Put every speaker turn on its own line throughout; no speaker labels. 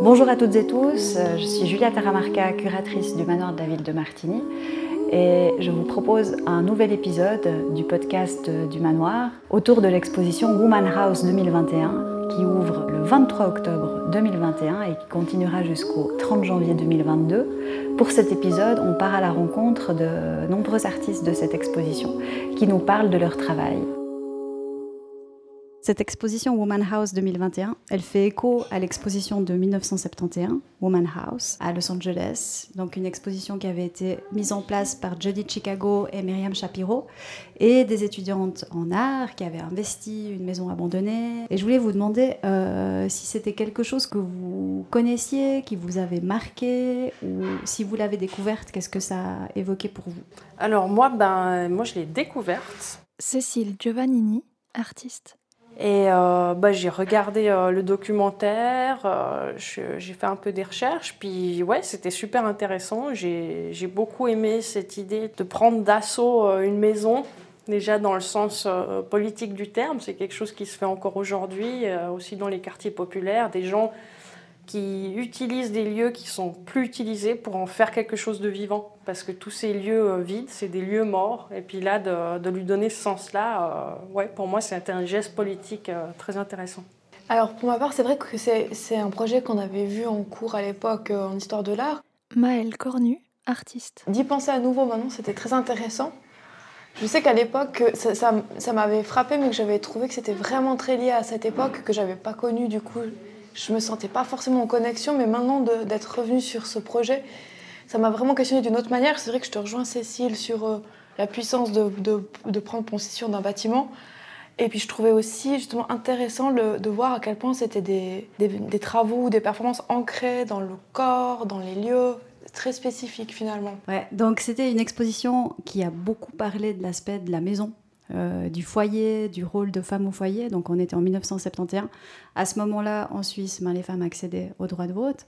Bonjour à toutes et tous, je suis Julia Taramarca, curatrice du manoir de la ville de Martigny et je vous propose un nouvel épisode du podcast du manoir autour de l'exposition Woman House 2021 qui ouvre le 23 octobre 2021 et qui continuera jusqu'au 30 janvier 2022. Pour cet épisode, on part à la rencontre de nombreux artistes de cette exposition qui nous parlent de leur travail. Cette exposition Woman House 2021, elle fait écho à l'exposition de 1971, Woman House, à Los Angeles. Donc une exposition qui avait été mise en place par Judy Chicago et Myriam Shapiro et des étudiantes en art qui avaient investi une maison abandonnée. Et je voulais vous demander euh, si c'était quelque chose que vous connaissiez, qui vous avait marqué, ou si vous l'avez découverte, qu'est-ce que ça a évoqué pour vous?
Alors moi, ben, moi je l'ai découverte.
Cécile Giovannini, artiste.
Et euh, bah, j'ai regardé euh, le documentaire, euh, j'ai fait un peu des recherches, puis ouais, c'était super intéressant. J'ai beaucoup aimé cette idée de prendre d'assaut une maison, déjà dans le sens politique du terme. C'est quelque chose qui se fait encore aujourd'hui, aussi dans les quartiers populaires. Des gens qui utilisent des lieux qui sont plus utilisés pour en faire quelque chose de vivant. Parce que tous ces lieux euh, vides, c'est des lieux morts. Et puis là, de, lui donner ce sens-là, euh, ouais, pour moi, c'était un geste politique euh, très intéressant.
Alors pour ma part, c'est vrai que c'est un projet qu'on avait vu en cours à l'époque en histoire de l'art.
Maëlle Cornu, artiste.
D'y penser à nouveau maintenant, c'était très intéressant. Je sais qu'à l'époque, ça, ça, ça m'avait frappé, mais que j'avais trouvé que c'était vraiment très lié à cette époque que j'avais pas connue du coup je me sentais pas forcément en connexion, mais maintenant d'être revenue sur ce projet, ça m'a vraiment questionné d'une autre manière. C'est vrai que je te rejoins, Cécile, sur euh, la puissance de, de, prendre possession d'un bâtiment. Et puis je trouvais aussi justement intéressant de voir à quel point c'était des, des, des, travaux, des performances ancrées dans le corps, dans les lieux, très spécifiques finalement.
Ouais, donc c'était une exposition qui a beaucoup parlé de l'aspect de la maison euh, du foyer, du rôle de femme au foyer. Donc on était en 1971. À ce moment-là, en Suisse, ben, les femmes accédaient au droit de vote.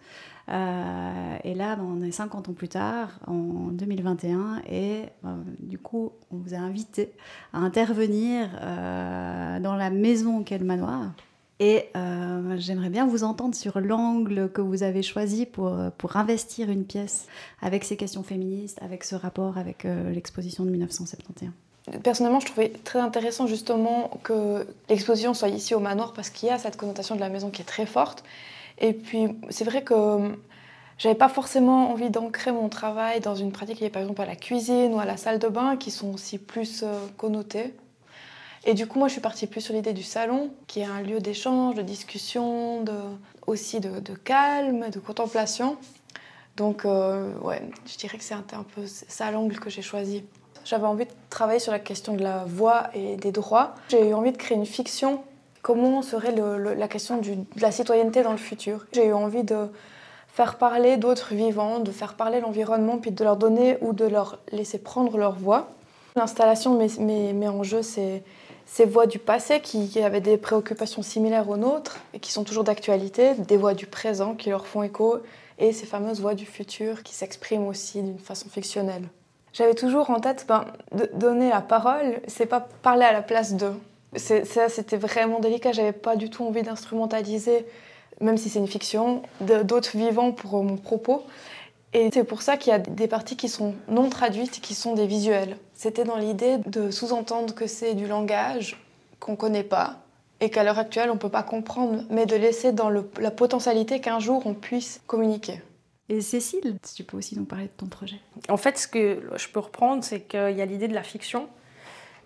Euh, et là, ben, on est 50 ans plus tard, en 2021, et ben, du coup, on vous a invité à intervenir euh, dans la maison qu'est le manoir. Et j'aimerais bien vous entendre sur l'angle que vous avez choisi pour, pour investir une pièce avec ces questions féministes, avec ce rapport avec l'exposition de 1971.
Personnellement, je trouvais très intéressant justement que l'exposition soit ici au manoir parce qu'il y a cette connotation de la maison qui est très forte. Et puis, c'est vrai que j'avais pas forcément envie d'ancrer mon travail dans une pratique liée par exemple à la cuisine ou à la salle de bain qui sont aussi plus euh, connotées. Et du coup, moi, je suis partie plus sur l'idée du salon, qui est un lieu d'échange, de discussion, de, aussi de, calme, de contemplation. Donc, euh, ouais, je dirais que c'est un peu ça l'angle que j'ai choisi. J'avais envie de travailler sur la question de la voix et des droits. J'ai eu envie de créer une fiction. Comment serait la question de la citoyenneté dans le futur? J'ai eu envie de faire parler d'autres vivants, de faire parler l'environnement, puis de leur donner ou de leur laisser prendre leur voix. L'installation met, en jeu ces, voix du passé qui avaient des préoccupations similaires aux nôtres et qui sont toujours d'actualité, des voix du présent qui leur font écho, et ces fameuses voix du futur qui s'expriment aussi d'une façon fictionnelle j'avais toujours en tête, ben, de donner la parole, c'est pas parler à la place d'eux. Ça, c'était vraiment délicat. J'avais pas du tout envie d'instrumentaliser, même si c'est une fiction, d'autres vivants pour mon propos. Et c'est pour ça qu'il y a des parties qui sont non traduites, qui sont des visuels. C'était dans l'idée de sous-entendre que c'est du langage qu'on connaît pas et qu'à l'heure actuelle on peut pas comprendre, mais de laisser dans la potentialité qu'un jour on puisse communiquer.
Et Cécile, tu peux aussi nous parler de ton projet.
En fait, ce que je peux reprendre, c'est qu'il y a l'idée de la fiction.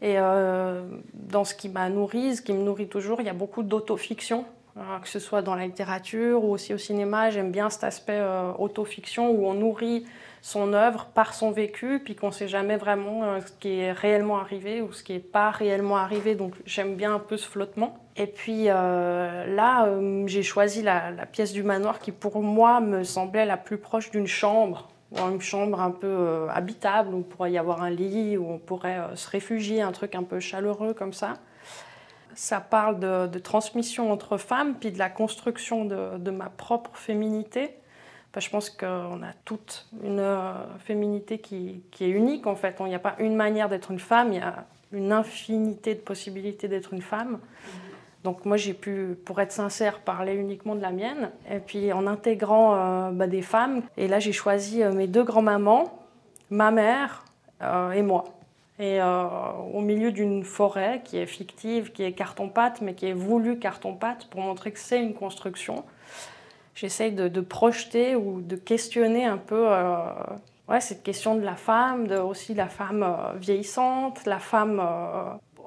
Et euh, dans ce qui m'a nourri, ce qui me nourrit toujours, il y a beaucoup d'autofiction, hein, que ce soit dans la littérature ou aussi au cinéma. J'aime bien cet aspect euh, autofiction où on nourrit son œuvre par son vécu, puis qu'on ne sait jamais vraiment euh, ce qui est réellement arrivé ou ce qui n'est pas réellement arrivé. Donc j'aime bien un peu ce flottement. Et puis euh, là, euh, j'ai choisi la, pièce du manoir qui pour moi me semblait la plus proche d'une chambre, une chambre un peu habitable, où il pourrait y avoir un lit, où on pourrait se réfugier, un truc un peu chaleureux comme ça. Ça parle de, transmission entre femmes, puis de la construction de ma propre féminité je pense qu'on a toute une euh, féminité qui, est unique en fait. Il n'y a pas une manière d'être une femme, il y a une infinité de possibilités d'être une femme. Donc moi j'ai pu, pour être sincère, parler uniquement de la mienne. Et puis en intégrant euh, bah, des femmes. Et là j'ai choisi euh, mes deux grands-mamans, ma mère et moi. Et au milieu d'une forêt qui est fictive, qui est carton-pâte, mais qui est voulue carton-pâte pour montrer que c'est une construction, j'essaye de, projeter ou de questionner un peu ouais, cette question de la femme, de, aussi la femme vieillissante, la femme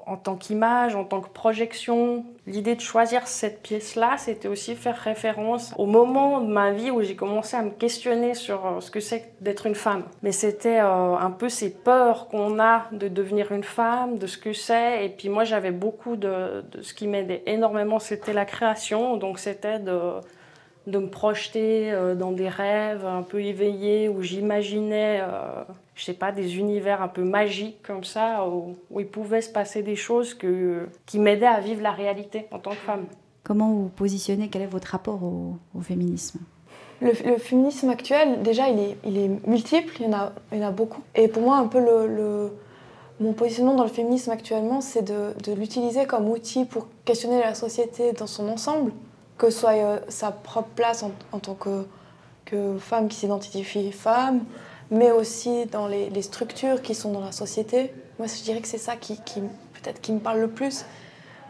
en tant qu'image, en tant que projection. L'idée de choisir cette pièce-là, c'était aussi faire référence au moment de ma vie où j'ai commencé à me questionner sur euh, ce que c'est d'être une femme. Mais c'était euh, un peu ces peurs qu'on a de devenir une femme, de ce que c'est. Et puis moi, j'avais beaucoup de, de ce qui m'aidait énormément, c'était la création. Donc c'était de de me projeter euh, dans des rêves un peu éveillés où j'imaginais, euh, je sais pas, des univers un peu magiques comme ça, où, il pouvait se passer des choses que, qui m'aidaient à vivre la réalité en tant que femme.
Comment vous positionnez? Quel est votre rapport au, féminisme?
Le, féminisme actuel, déjà, il est, il est multiple, il y, en a, il y en a beaucoup. Et pour moi, un peu le, mon positionnement dans le féminisme actuellement, c'est de, de l'utiliser comme outil pour questionner la société dans son ensemble que ce soit euh, sa propre place en, tant que, que, femme qui s'identifie femme, mais aussi dans les, structures qui sont dans la société. Moi, je dirais que c'est ça qui, qui peut-être qui me parle le plus,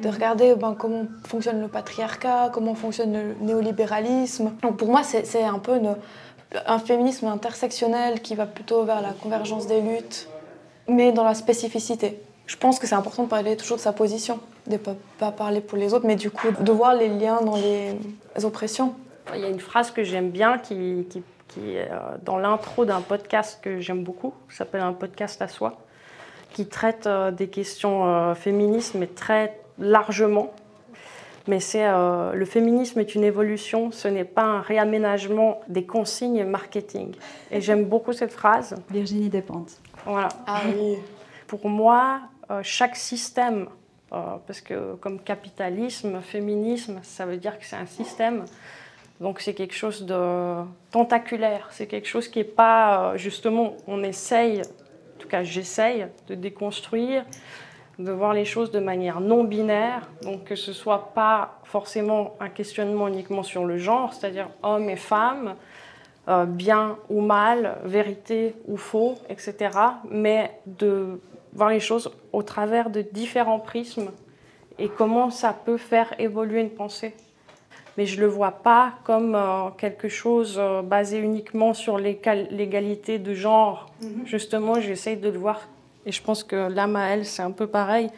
de mhm. regarder ben, comment fonctionne le patriarcat, comment fonctionne le néolibéralisme. Donc pour moi, c'est un peu un féminisme intersectionnel qui va plutôt vers la convergence des luttes, mais dans la spécificité. Je pense que c'est important de parler toujours de sa position de pas, pas parler pour les autres, mais du coup de voir les liens dans les oppressions.
Il y a une phrase que j'aime bien qui, qui, qui est euh, dans l'intro d'un podcast que j'aime beaucoup, qui s'appelle Un podcast à soi, qui traite euh, des questions euh, féministes, mais très largement. Mais c'est le féminisme est une évolution, ce n'est pas un réaménagement des consignes marketing. Et j'aime beaucoup cette phrase.
Virginie Despentes.
Voilà.
Ah oui.
Pour moi, chaque système euh, parce que comme capitalisme, féminisme, ça veut dire que c'est un système. Donc c'est quelque chose de tentaculaire, c'est quelque chose qui n'est pas, euh, justement, on essaye, en tout cas j'essaye, de déconstruire, de voir les choses de manière non binaire, donc que ce soit pas forcément un questionnement uniquement sur le genre, c'est-à-dire homme et femme, euh, bien ou mal, vérité ou faux, etc., mais de voir les choses au travers de différents prismes et comment ça peut faire évoluer une pensée. Mais je ne le vois pas comme euh, quelque chose euh, basé uniquement sur l'égalité de genre. Mhm. Justement, j'essaye de le voir, et je pense que là, Maëlle, c'est un peu pareil,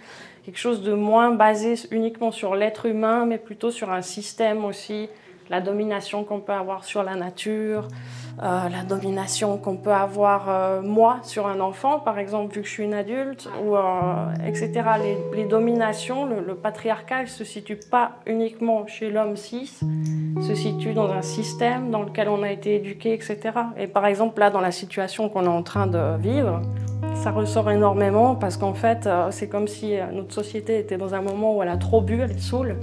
quelque chose de moins basé uniquement sur l'être humain, mais plutôt sur un système aussi, la domination qu'on peut avoir sur la nature, euh, la domination qu'on peut avoir euh, moi sur un enfant, par exemple, vu que je suis une adulte, euh, etc. Les, dominations, le, patriarcat, ne se situe pas uniquement chez l'homme cis, se situe dans un système dans lequel on a été éduqué, etc. Et par exemple, là, dans la situation qu'on est en train de vivre, ça ressort énormément parce qu'en fait, c'est comme si notre société était dans un moment où elle a trop bu, elle saoule.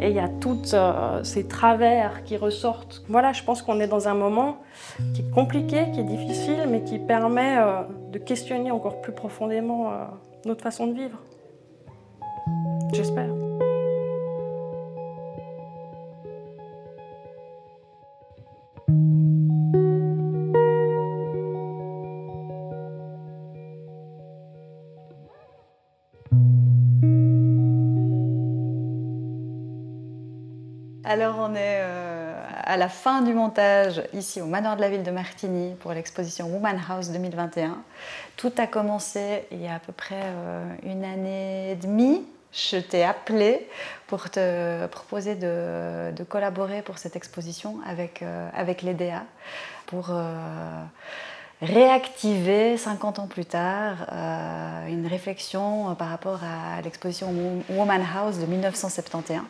Et il y a tous euh, ces travers qui ressortent. Voilà, je pense qu'on est dans un moment qui est compliqué, qui est difficile, mais qui permet euh, de questionner encore plus profondément euh, notre façon de vivre. J'espère.
On est euh, à la fin du montage ici au manoir de la ville de Martigny pour l'exposition Woman House 2021. Tout a commencé il y a à peu près euh, une année et demie. Je t'ai appelé pour te proposer de, collaborer pour cette exposition avec, euh, avec l'EDA pour réactiver 50 ans plus tard euh, une réflexion par rapport à l'exposition Woman House de 1971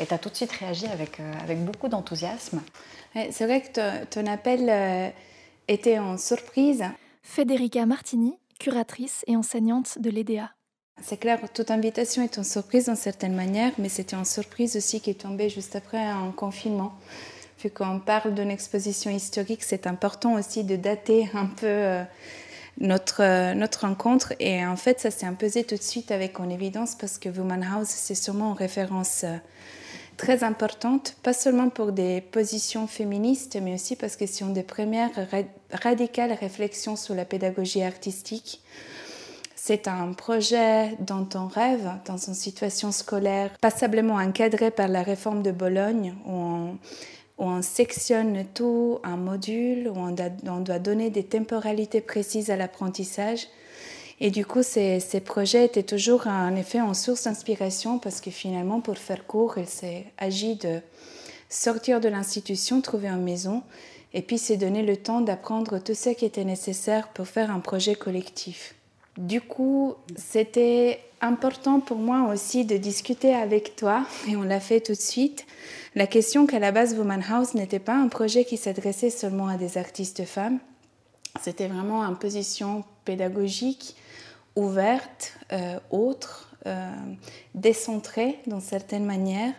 et tu as tout de suite réagi avec, euh, avec beaucoup d'enthousiasme.
C'est vrai que ton appel euh, était en surprise.
Federica Martini, curatrice et enseignante de l'EDA.
C'est clair, toute invitation est en surprise d'une certaine manière, mais c'était une surprise aussi qui est tombée juste après un confinement vu qu'on parle d'une exposition historique, c'est important aussi de dater un peu euh, notre, notre rencontre. Et en fait, ça s'est imposé tout de suite avec en évidence parce que Woman House, c'est sûrement une référence très importante, pas seulement pour des positions féministes, mais aussi parce que c'est une des premières radicales réflexions sur la pédagogie artistique. C'est un projet dont on rêve dans une situation scolaire passablement encadrée par la réforme de Bologne, où on, où on sectionne tout en module, où on doit donner des temporalités précises à l'apprentissage et du coup, ces, ces, projets étaient toujours en effet en source d'inspiration parce que finalement, pour faire court, il s'est agi de sortir de l'institution, trouver une maison et puis s'est donné le temps d'apprendre tout ce qui était nécessaire pour faire un projet collectif. Du coup, c'était important pour moi aussi de discuter avec toi, et on l'a fait tout de suite, la question qu'à la base Woman House n'était pas un projet qui s'adressait seulement à des artistes femmes, c'était vraiment une position pédagogique ouverte, euh, autre, euh, décentrée dans certaines manières,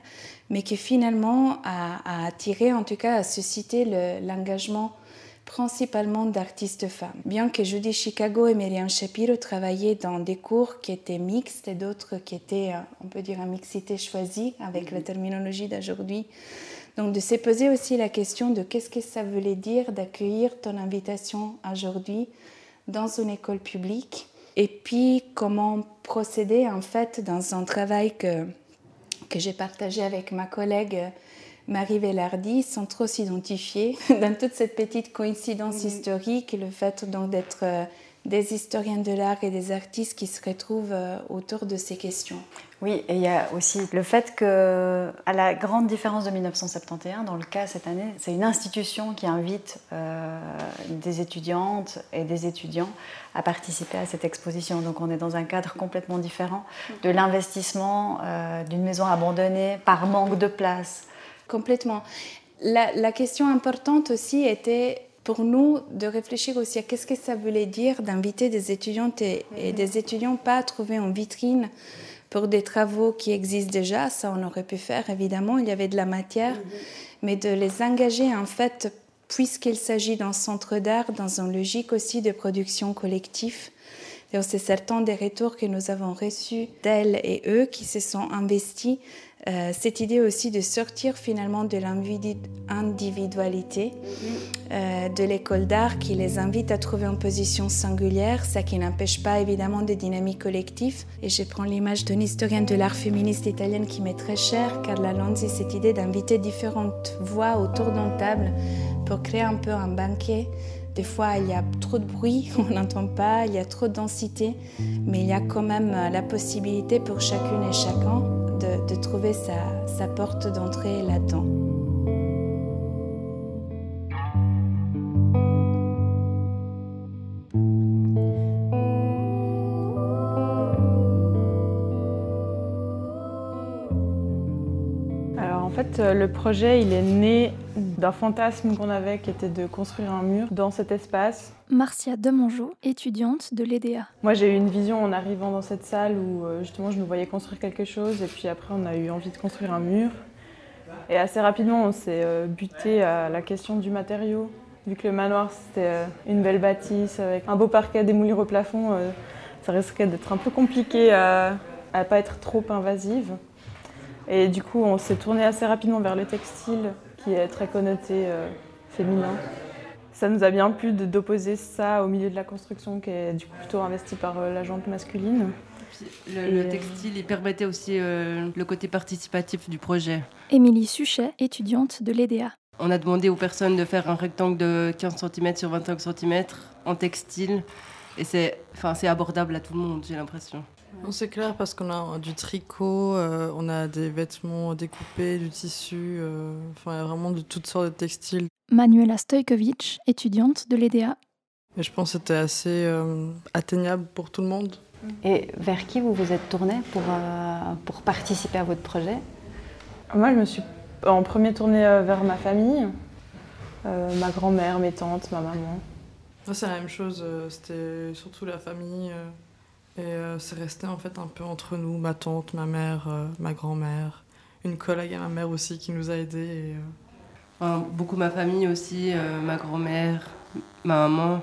mais qui finalement a, attiré, en tout cas, à susciter l'engagement principalement d'artistes femmes. Bien que Judy Chicago et Myriam Shapiro travaillaient dans des cours qui étaient mixtes et d'autres qui étaient, euh, on peut dire, en mixité choisie avec la terminologie d'aujourd'hui. Donc de se poser aussi la question de qu'est-ce que ça voulait dire d'accueillir ton invitation aujourd'hui dans une école publique et puis, comment procéder en fait dans un travail que, que j'ai partagé avec ma collègue Marie Velardi, sans trop s'identifier, dans toute cette petite coïncidence historique, le fait donc d'être euh, des historiens de l'art et des artistes qui se retrouvent euh, autour de ces questions.
Oui, et il y a aussi le fait que, à la grande différence de 1971, dans le cas cette année, c'est une institution qui invite euh, des étudiantes et des étudiants à participer à cette exposition. Donc on est dans un cadre complètement différent de l'investissement euh, d'une maison abandonnée par manque de place.
Complètement. La, la question importante aussi était pour nous de réfléchir aussi à qu'est-ce que ça voulait dire d'inviter des étudiantes et, des étudiants pas à trouver en vitrine pour des travaux qui existent déjà. Ça, on aurait pu faire, évidemment, il y avait de la matière, mais de les engager en fait, puisqu'il s'agit d'un centre d'art, dans une logique aussi de production collective. C'est certains des retours que nous avons reçus d'elles et eux qui se sont investis euh, cette idée aussi de sortir finalement de l'individualité euh, de l'école d'art qui les invite à trouver une position singulière, ça qui n'empêche pas évidemment des dynamiques collectives. Et je prends l'image d'une historienne de l'art féministe italienne qui m'est très chère, Carla Lanzi, cette idée d'inviter différentes voix autour d'une table pour créer un peu un banquet. Des fois, il y a trop de bruit, on n'entend pas, il y a trop de densité, mais il y a quand même la possibilité pour chacune et chacun de, trouver sa, sa porte d'entrée là-dedans.
Alors en fait, euh, le projet, il est né d'un fantasme qu'on avait qui était de construire un mur dans cet espace.
Marcia Demongeau, étudiante de l'EDA.
Moi j'ai eu une vision en arrivant dans cette salle où euh, justement je me voyais construire quelque chose et puis après on a eu envie de construire un mur. Et assez rapidement on s'est euh, buté à la question du matériau. Vu que le manoir c'était euh, une belle bâtisse avec un beau parquet, des moulures au plafond, ça risquait d'être un peu compliqué à ne pas être trop invasive. Et du coup on s'est tourné assez rapidement vers le textile qui est très connoté euh, féminin. Ça nous a bien plu d'opposer ça au milieu de la construction qui est du coup plutôt investi par euh, la jante masculine.
Le, textile, il permettait aussi euh, le côté participatif du projet.
Émilie Suchet, étudiante de l'EDA.
On a demandé aux personnes de faire un rectangle de 15 cm sur 25 cm en textile. Et c'est abordable à tout le monde, j'ai l'impression.
C'est clair parce qu'on a du tricot, euh, on a des vêtements découpés, du tissu, euh, enfin il y a vraiment de toutes sortes de textiles.
Manuela Stojkovic, étudiante de l'EDA.
Et je pense que c'était assez euh, atteignable pour tout le monde.
Et vers qui vous vous êtes tourné pour, pour participer à votre projet?
Moi, je me suis en premier tournée vers ma famille, ma grand-mère, mes tantes, ma maman.
Moi, c'est la même chose, c'était surtout la famille. Et euh, c'est resté en fait un peu entre nous, ma tante, ma mère, euh, ma grand-mère, une collègue à ma mère aussi qui nous a aidés.
Euh, beaucoup ma famille aussi, ma grand-mère, ma maman.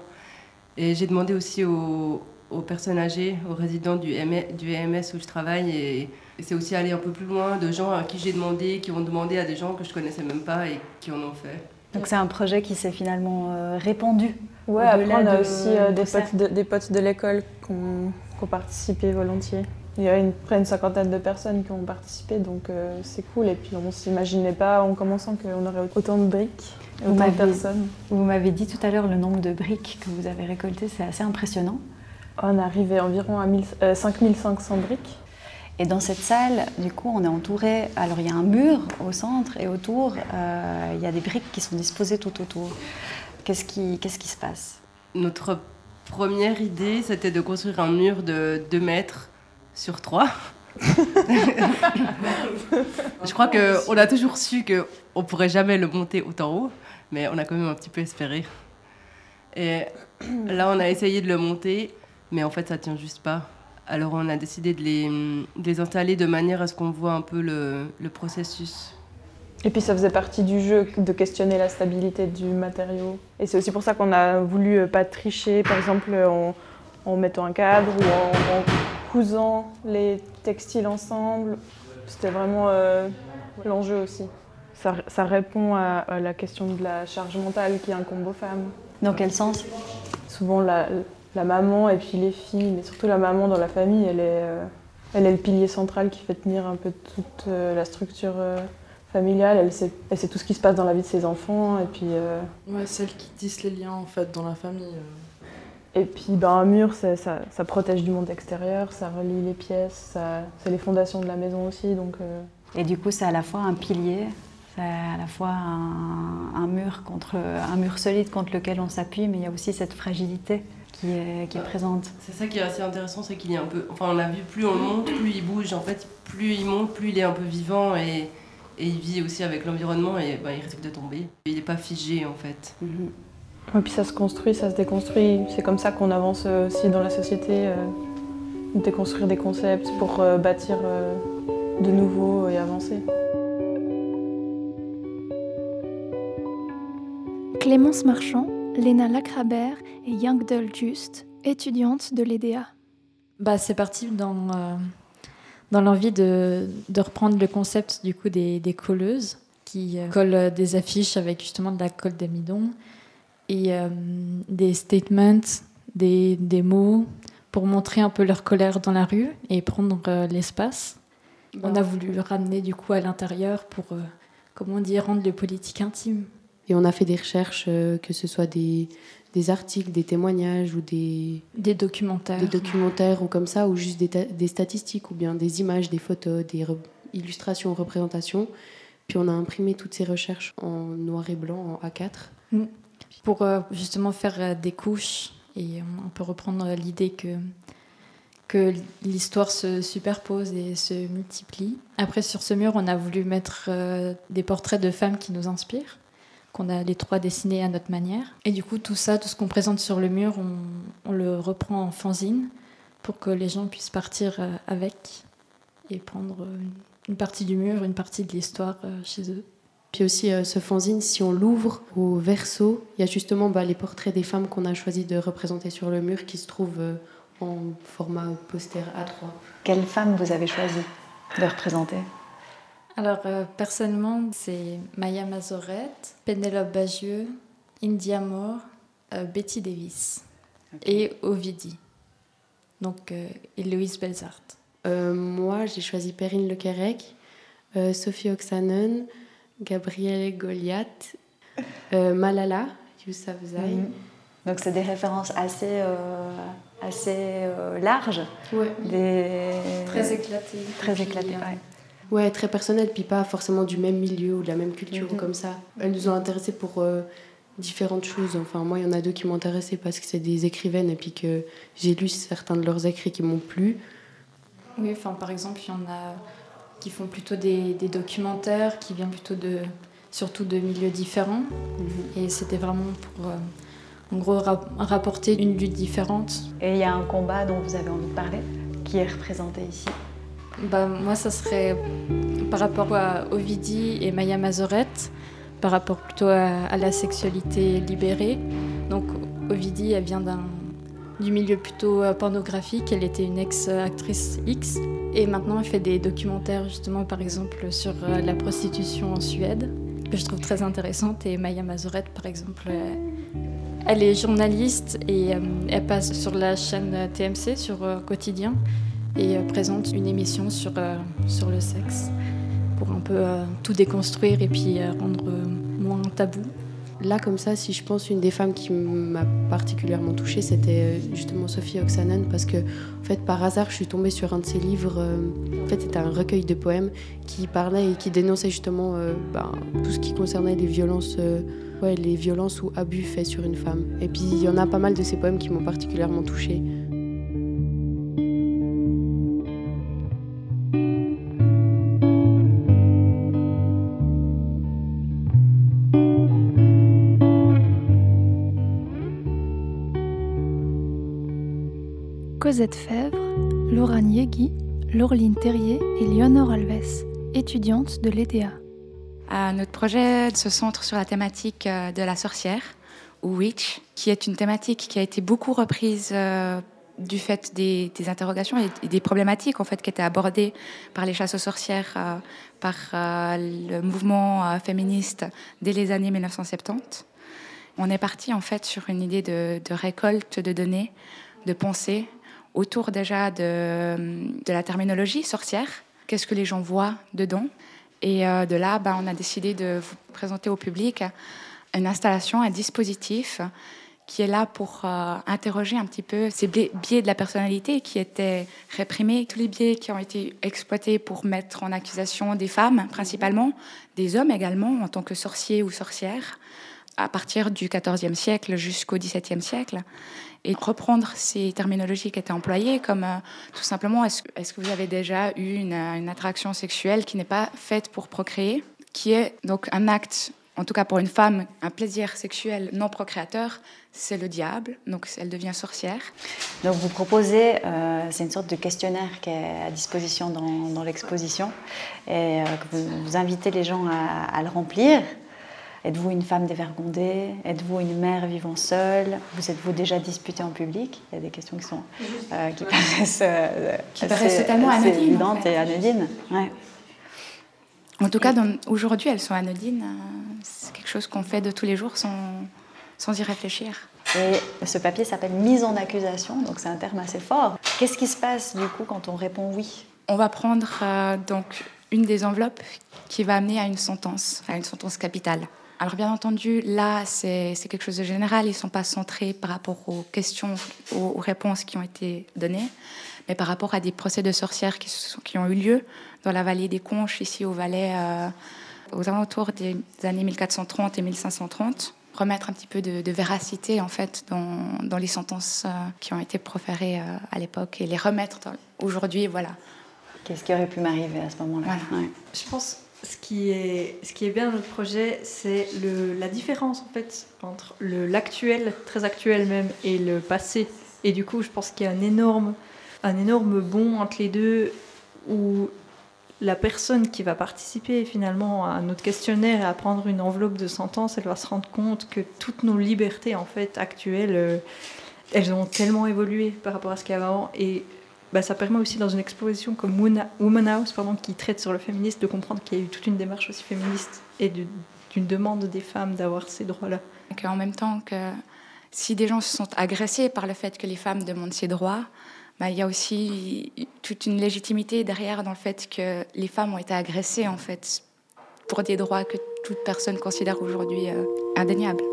Et j'ai demandé aussi aux, aux, personnes âgées, aux résidents du, du EMS où je travaille. Et, c'est aussi aller un peu plus loin de gens à qui j'ai demandé, qui ont demandé à des gens que je connaissais même pas et qui en ont fait.
Donc c'est un projet qui s'est finalement euh, répandu.
Ouais, après on a aussi euh, des, potes de, des, potes de, l'école qui ont, participé volontiers. Il y a une, près une cinquantaine de personnes qui ont participé, donc euh, c'est cool. Et puis on ne s'imaginait pas en commençant qu'on aurait autant de briques, et autant de personnes.
Vous m'avez dit tout à l'heure le nombre de briques que vous avez récoltées, c'est assez impressionnant.
On arrivait environ à 5500 briques.
Et dans cette salle, du coup, on est entouré. Alors, il y a un mur au centre et autour, euh, il y a des briques qui sont disposées tout autour. Qu'est-ce qui, qu'est-ce qui se passe?
Notre première idée, c'était de construire un mur de 2 mètres sur 3. Je crois qu'on a toujours su qu'on ne pourrait jamais le monter autant haut, mais on a quand même un petit peu espéré. Et là, on a essayé de le monter, mais en fait, ça tient juste pas. Alors on a décidé de les, installer de manière à ce qu'on voit un peu le, processus.
Et puis ça faisait partie du jeu de questionner la stabilité du matériau. Et c'est aussi pour ça qu'on a voulu euh, pas tricher, par exemple en, mettant un cadre ou en, cousant les textiles ensemble. C'était vraiment euh, l'enjeu aussi. Ça, répond à, à, la question de la charge mentale qui incombe aux femmes.
Dans quel sens?
Souvent la, la maman et puis les filles, mais surtout la maman dans la famille, elle est, euh, elle est le pilier central qui fait tenir un peu toute euh, la structure euh, familiale. Elle sait, elle sait, tout ce qui se passe dans la vie de ses enfants. Et puis,
Ouais, celle qui tisse les liens en fait dans la famille.
Et puis ben, un mur, ça, ça, protège du monde extérieur, ça relie les pièces, c'est les fondations de la maison aussi. Donc,
Et du coup, c'est à la fois un pilier, c'est à la fois un, un, mur contre, un mur solide contre lequel on s'appuie, mais il y a aussi cette fragilité qui est, qui est présente.
C'est ça qui est assez intéressant, c'est qu'il est un peu. Enfin, on a vu, plus on monte, plus il bouge. En fait, plus il monte, plus il est un peu vivant et, et il vit aussi avec l'environnement et bah, il risque de tomber. Il n'est pas figé en fait.
Mm-hmm. Et puis ça se construit, ça se déconstruit. C'est comme ça qu'on avance euh, aussi dans la société. Euh, déconstruire des concepts pour euh, bâtir de nouveau et avancer.
Clémence Marchand Léna Lacrabert et Youngdel Just, étudiantes de l'EDA.
Bah, c'est parti dans, euh, dans l'envie de, de, reprendre le concept du coup des, des colleuses qui euh, collent des affiches avec justement de la colle d'amidon et euh, des statements, des, des, mots pour montrer un peu leur colère dans la rue et prendre l'espace. On a voulu ramener du coup à l'intérieur pour, comment dire, rendre le politique intime.
Et on a fait des recherches, euh, que ce soit des, des, articles, des témoignages ou des...
Des documentaires.
Des documentaires ou comme ça, ou juste des, des statistiques, ou bien des images, des photos, des illustrations, représentations. Puis on a imprimé toutes ces recherches en noir et blanc, en A4. Mm.
Pour euh, justement faire euh, des couches, et on peut reprendre l'idée que que l'histoire se superpose et se multiplie. Après, sur ce mur, on a voulu mettre des portraits de femmes qui nous inspirent qu'on a les trois dessinés à notre manière. Et du coup, tout ça, tout ce qu'on présente sur le mur, on, le reprend en fanzine pour que les gens puissent partir euh, avec et prendre une partie du mur, une partie de l'histoire euh, chez eux.
Puis aussi, euh, ce fanzine, si on l'ouvre au verso, il y a justement bah, les portraits des femmes qu'on a choisi de représenter sur le mur qui se trouvent en format poster A3.
Quelles femmes vous avez choisi de représenter?
Alors, euh, personnellement, c'est Maya Mazorette, Pénélope Bagieux, India Moore, euh, Betty Davis et Ovidie. Donc, euh, et Louise Belzart.
moi, j'ai choisi Perrine Lequerec, Sophie Oxanen, Gabrielle Goliath, Malala Yousafzai. Mhm.
Donc, c'est des références assez, assez larges.
Ouais. Des... Très éclatées.
Très éclatées, ouais.
Ouais, très personnel, puis pas forcément du même milieu ou de la même culture comme ça. Elles nous ont intéressées pour euh, différentes choses. Enfin, moi, il y en a deux qui m'ont intéressée parce que c'est des écrivaines et puis que j'ai lu certains de leurs écrits qui m'ont plu.
Oui, enfin, par exemple, il y en a qui font plutôt des, des documentaires, qui viennent plutôt de, surtout de milieux différents. Mhm. Et c'était vraiment pour, euh, en gros, rapporter une lutte différente.
Et il y a un combat dont vous avez envie de parler, qui est représenté ici
bah, Moi, ça serait par rapport à Ovidie et Maya Mazorette, par rapport plutôt à, la sexualité libérée. Donc, Ovidie, elle vient du milieu plutôt pornographique. Elle était une ex-actrice X. Et maintenant, elle fait des documentaires, justement, par exemple, sur la prostitution en Suède, que je trouve très intéressante. Et Maya Mazoret, par exemple, elle est journaliste et elle passe sur la chaîne TMC, sur Quotidien, et présente une émission sur, sur le sexe pour un peu tout déconstruire et puis rendre moins tabou.
Là, comme ça, si je pense une des femmes qui m'a particulièrement touchée, c'était euh, justement Sophie Oxanen, parce que, en fait, par hasard, je suis tombée sur un de ses livres. Euh, en fait, c'était un recueil de poèmes qui parlait et qui dénonçait justement euh, ben, tout ce qui concernait les violences, les violences ou abus faits sur une femme. Et puis, il y en a pas mal de ces poèmes qui m'ont particulièrement touchée.
Cosette Fèvre, Laura Niegui, Laureline Terrier et Léonore Alves, étudiantes de l'EDA.
notre projet se centre sur la thématique euh, de la sorcière, ou witch, qui est une thématique qui a été beaucoup reprise euh, du fait des, interrogations et des problématiques en fait qui étaient abordées par les chasses aux sorcières, euh, par le mouvement féministe dès les années 1970. On est parti en fait sur une idée de, de récolte de données, de pensée autour déjà de, la terminologie sorcière. Qu'est-ce que les gens voient dedans? Et euh, de là, bah, on a décidé de vous présenter au public une installation, un dispositif qui est là pour euh, interroger un petit peu ces biais de la personnalité qui étaient réprimés, tous les biais qui ont été exploités pour mettre en accusation des femmes principalement, des hommes également en tant que sorciers ou sorcières, à partir du XIVe siècle jusqu'au XVIIe siècle et reprendre ces terminologies qui étaient employées, comme euh, tout simplement est-ce est que vous avez déjà eu une, une attraction sexuelle qui n'est pas faite pour procréer, qui est donc un acte, en tout cas pour une femme, un plaisir sexuel non procréateur, c'est le diable, donc elle devient sorcière.
Donc vous proposez, euh, c'est une sorte de questionnaire qui est à disposition dans, l'exposition, et euh, vous, invitez les gens à, à le remplir. Êtes-vous une femme dévergondée? Êtes-vous une mère vivant seule? Vous êtes-vous déjà disputée en public? Il y a des questions qui sont euh, qui paraissent, euh,
qui paraissent totalement anodines,
évidentes en fait. et anodines. Ouais.
En tout cas, aujourd'hui, elles sont anodines. C'est quelque chose qu'on fait de tous les jours sans, sans y réfléchir.
Et ce papier s'appelle mise en accusation, donc c'est un terme assez fort. Qu'est-ce qui se passe du coup quand on répond oui?
On va prendre euh, donc une des enveloppes qui va amener à une sentence, à une sentence capitale. Alors bien entendu, là, c'est quelque chose de général. Ils ne sont pas centrés par rapport aux questions, aux, réponses qui ont été données, mais par rapport à des procès de sorcières qui, qui ont eu lieu dans la vallée des Conches, ici au Valais, euh, aux alentours des années 1430 et 1530 remettre un petit peu de, véracité en fait dans, dans les sentences euh, qui ont été proférées euh, à l'époque et les remettre aujourd'hui voilà
qu'est-ce qui aurait pu m'arriver à ce moment-là?
Ouais. je pense ce qui est, ce qui est bien dans notre projet, c'est la différence en fait entre l'actuel, très actuel même, et le passé. Et du coup, je pense qu'il y a un énorme, un énorme bond entre les deux où la personne qui va participer finalement à notre questionnaire et à prendre une enveloppe de sentence, elle va se rendre compte que toutes nos libertés en fait actuelles, euh, elles ont tellement évolué par rapport à ce qu'il y avait avant. Et bah, ça permet aussi dans une exposition comme Woman House, pardon, qui traite sur le féminisme, de comprendre qu'il y a eu toute une démarche aussi féministe et d'une demande des femmes d'avoir ces droits-là.
En même temps que si des gens se sont agressés par le fait que les femmes demandent ces droits, bah, il y a aussi toute une légitimité derrière dans le fait que les femmes ont été agressées en fait pour des droits que toute personne considère aujourd'hui euh, indéniables.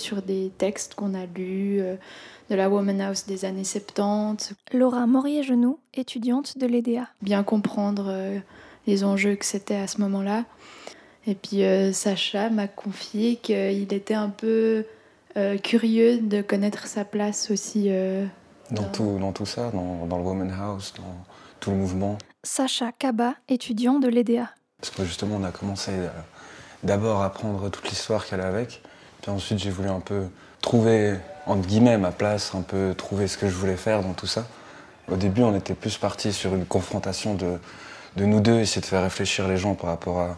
Sur des textes qu'on a lus euh, de la Woman House des années 70. Laura Morier-Genoux, étudiante de l'EDA. Bien comprendre euh, les enjeux que c'était à ce moment-là. Et puis euh, Sacha m'a confié qu'il était un peu curieux de connaître sa place aussi.
Dans, Tout, dans tout ça, dans, dans le Woman House, dans tout le mouvement.
Sacha Kaba, étudiant de l'EDA.
Parce que justement, on a commencé d'abord à apprendre toute l'histoire qu'elle a avec, Puis ensuite, j'ai voulu un peu trouver, entre guillemets, ma place, un peu trouver ce que je voulais faire dans tout ça. Au début, on était plus parti sur une confrontation de, de nous deux, essayer de faire réfléchir les gens par rapport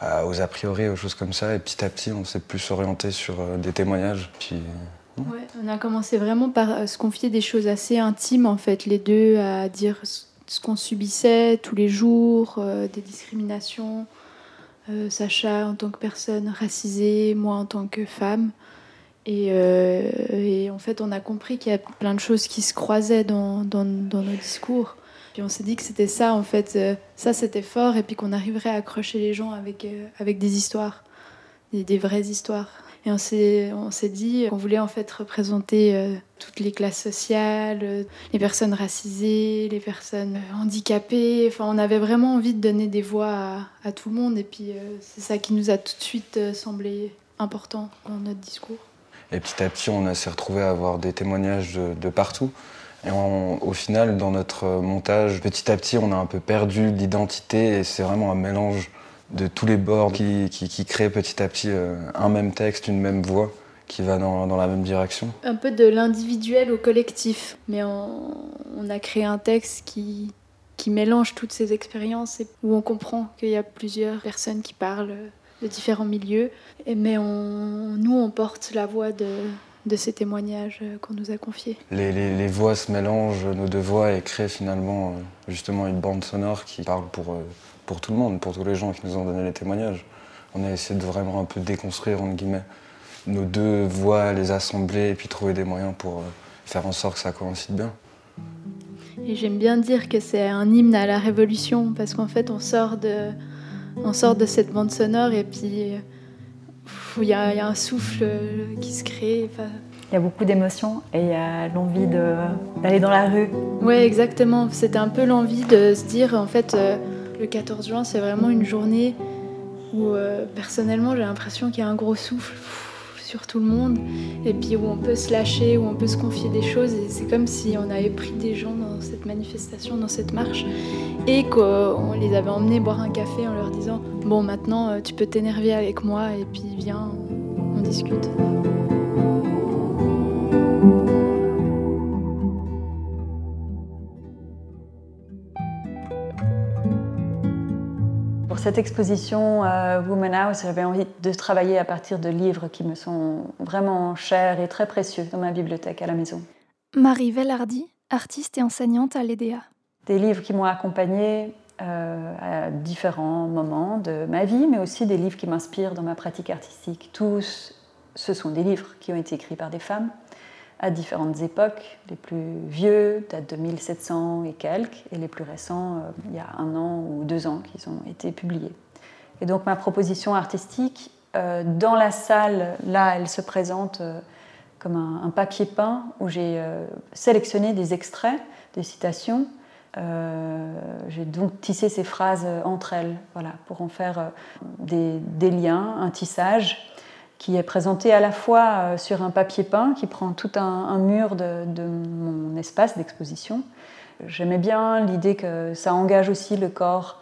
à, aux a priori, aux choses comme ça. Et petit à petit, on s'est plus orienté sur euh, des témoignages. Puis,
ouais, on a commencé vraiment par euh, se confier des choses assez intimes, en fait, les deux, à dire ce qu'on subissait tous les jours, euh, des discriminations. Sacha en tant que personne racisée, moi en tant que femme. Euh, et, en fait, on a compris qu'il y a plein de choses qui se croisaient dans, nos discours. Puis on s'est dit que c'était ça, en fait, euh, ça c'était fort, et puis qu'on arriverait à accrocher les gens avec, euh, avec des histoires, des, vraies histoires. Et on s'est, dit qu'on voulait en fait représenter toutes les classes sociales, les personnes racisées, les personnes handicapées. Enfin, on avait vraiment envie de donner des voix à, à tout le monde, et puis c'est ça qui nous a tout de suite semblé important dans notre discours.
Et petit à petit, on s'est retrouvé à avoir des témoignages de, partout. Et au final, dans notre montage, petit à petit, on a un peu perdu l'identité et c'est vraiment un mélange de tous les bords qui, qui, crée petit à petit euh, un même texte, une même voix qui va dans, dans la même direction.
Un peu de l'individuel au collectif, mais on, on, a créé un texte qui, qui mélange toutes ces expériences et où on comprend qu'il y a plusieurs personnes qui parlent de différents milieux. mais on, nous, on porte la voix de, de ces témoignages qu'on nous a confiés.
Les, les, voix se mélangent, nos deux voix, et créent finalement euh, justement une bande sonore qui parle pour, euh, pour tout le monde, pour tous les gens qui nous ont donné les témoignages. On a essayé de vraiment un peu déconstruire, entre guillemets, nos deux voix, les assembler et puis trouver des moyens pour euh, faire en sorte que ça coïncide bien.
Et j'aime bien dire que c'est un hymne à la révolution parce qu'en fait on sort de, on sort de cette bande sonore et puis il y, a un souffle qui se crée.
Il y a beaucoup d'émotions et il y a l'envie d'aller dans la rue.
Oui, exactement. C'était un peu l'envie de se dire, en fait, euh, le 14 juin, c'est vraiment une journée où, euh, personnellement, j'ai l'impression qu'il y a un gros souffle sur tout le monde et puis où on peut se lâcher, où on peut se confier des choses. Et c'est comme si on avait pris des gens dans cette manifestation, dans cette marche et qu'on les avait emmenés boire un café en leur disant Bon, maintenant euh, tu peux t'énerver avec moi et puis viens, on discute.
Cette exposition euh, Woman House, j'avais envie de travailler à partir de livres qui me sont vraiment chers et très précieux dans ma bibliothèque à la maison.
Marie Vellardi, artiste et enseignante à l'EDA.
Des livres qui m'ont accompagnée euh, à différents moments de ma vie, mais aussi des livres qui m'inspirent dans ma pratique artistique. Tous, ce sont des livres qui ont été écrits par des femmes à différentes époques. Les plus vieux datent de 1700 et quelques, et les plus récents, euh, il y a un an ou deux ans qu'ils ont été publiés. Et donc ma proposition artistique, euh, dans la salle, là, elle se présente euh, comme un, papier peint où j'ai sélectionné des extraits, des citations. j'ai donc tissé ces phrases entre elles, voilà, pour en faire des, des liens, un tissage qui est présenté à la fois euh, sur un papier peint qui prend tout un, mur de, mon espace d'exposition. J'aimais bien l'idée que ça engage aussi le corps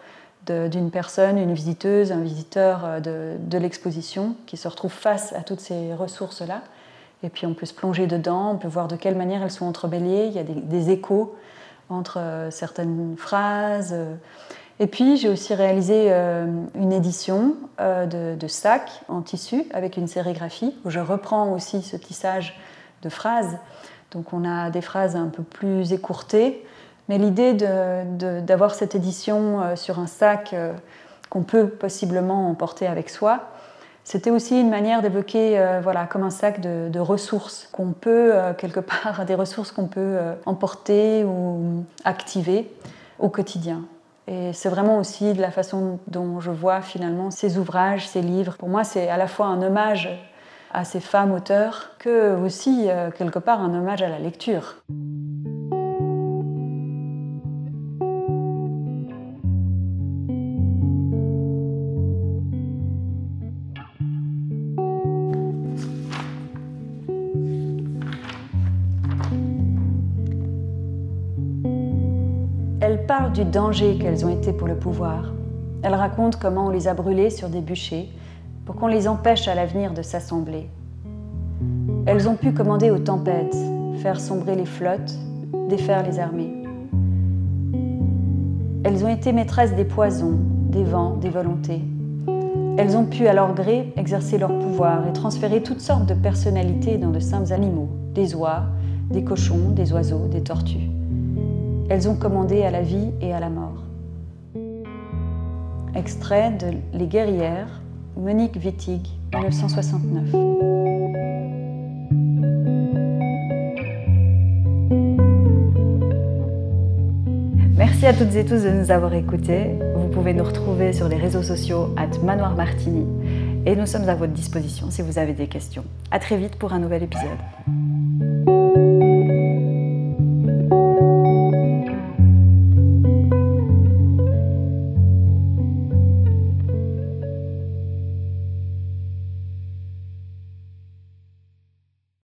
d'une personne, une visiteuse, un visiteur euh, de, l'exposition qui se retrouve face à toutes ces ressources-là. Et puis on peut se plonger dedans, on peut voir de quelle manière elles sont entremêlées, il y a des échos entre euh, certaines phrases. Et puis j'ai aussi réalisé euh, une édition euh, de, sacs en tissu avec une sérigraphie où je reprends aussi ce tissage de phrases. Donc on a des phrases un peu plus écourtées, mais l'idée d'avoir cette édition euh, sur un sac qu'on peut possiblement emporter avec soi, c'était aussi une manière d'évoquer, voilà, comme un sac de, de ressources qu'on peut quelque part, des ressources qu'on peut emporter ou activer au quotidien. Et c'est vraiment aussi de la façon dont je vois finalement ces ouvrages, ces livres. Pour moi, c'est à la fois un hommage à ces femmes auteurs que aussi, euh, quelque part, un hommage à la lecture. Du danger qu'elles ont été pour le pouvoir. Elle raconte comment on les a brûlées sur des bûchers pour qu'on les empêche à l'avenir de s'assembler, Elles ont pu commander aux tempêtes, faire sombrer les flottes, défaire les armées. Elles ont été maîtresses des poisons, des vents, des volontés. Elles ont pu à leur gré exercer leur pouvoir et transférer toutes sortes de personnalités dans de simples animaux, des oies, des cochons, des oiseaux, des tortues. Elles ont commandé à la vie et à la mort. Extrait de Les guerrières, Monique Wittig, 1969. Merci à toutes et tous de nous avoir écoutés. Vous pouvez nous retrouver sur les réseaux sociaux at Manoir Martini et nous sommes à votre disposition si vous avez des questions. À très vite pour un nouvel épisode.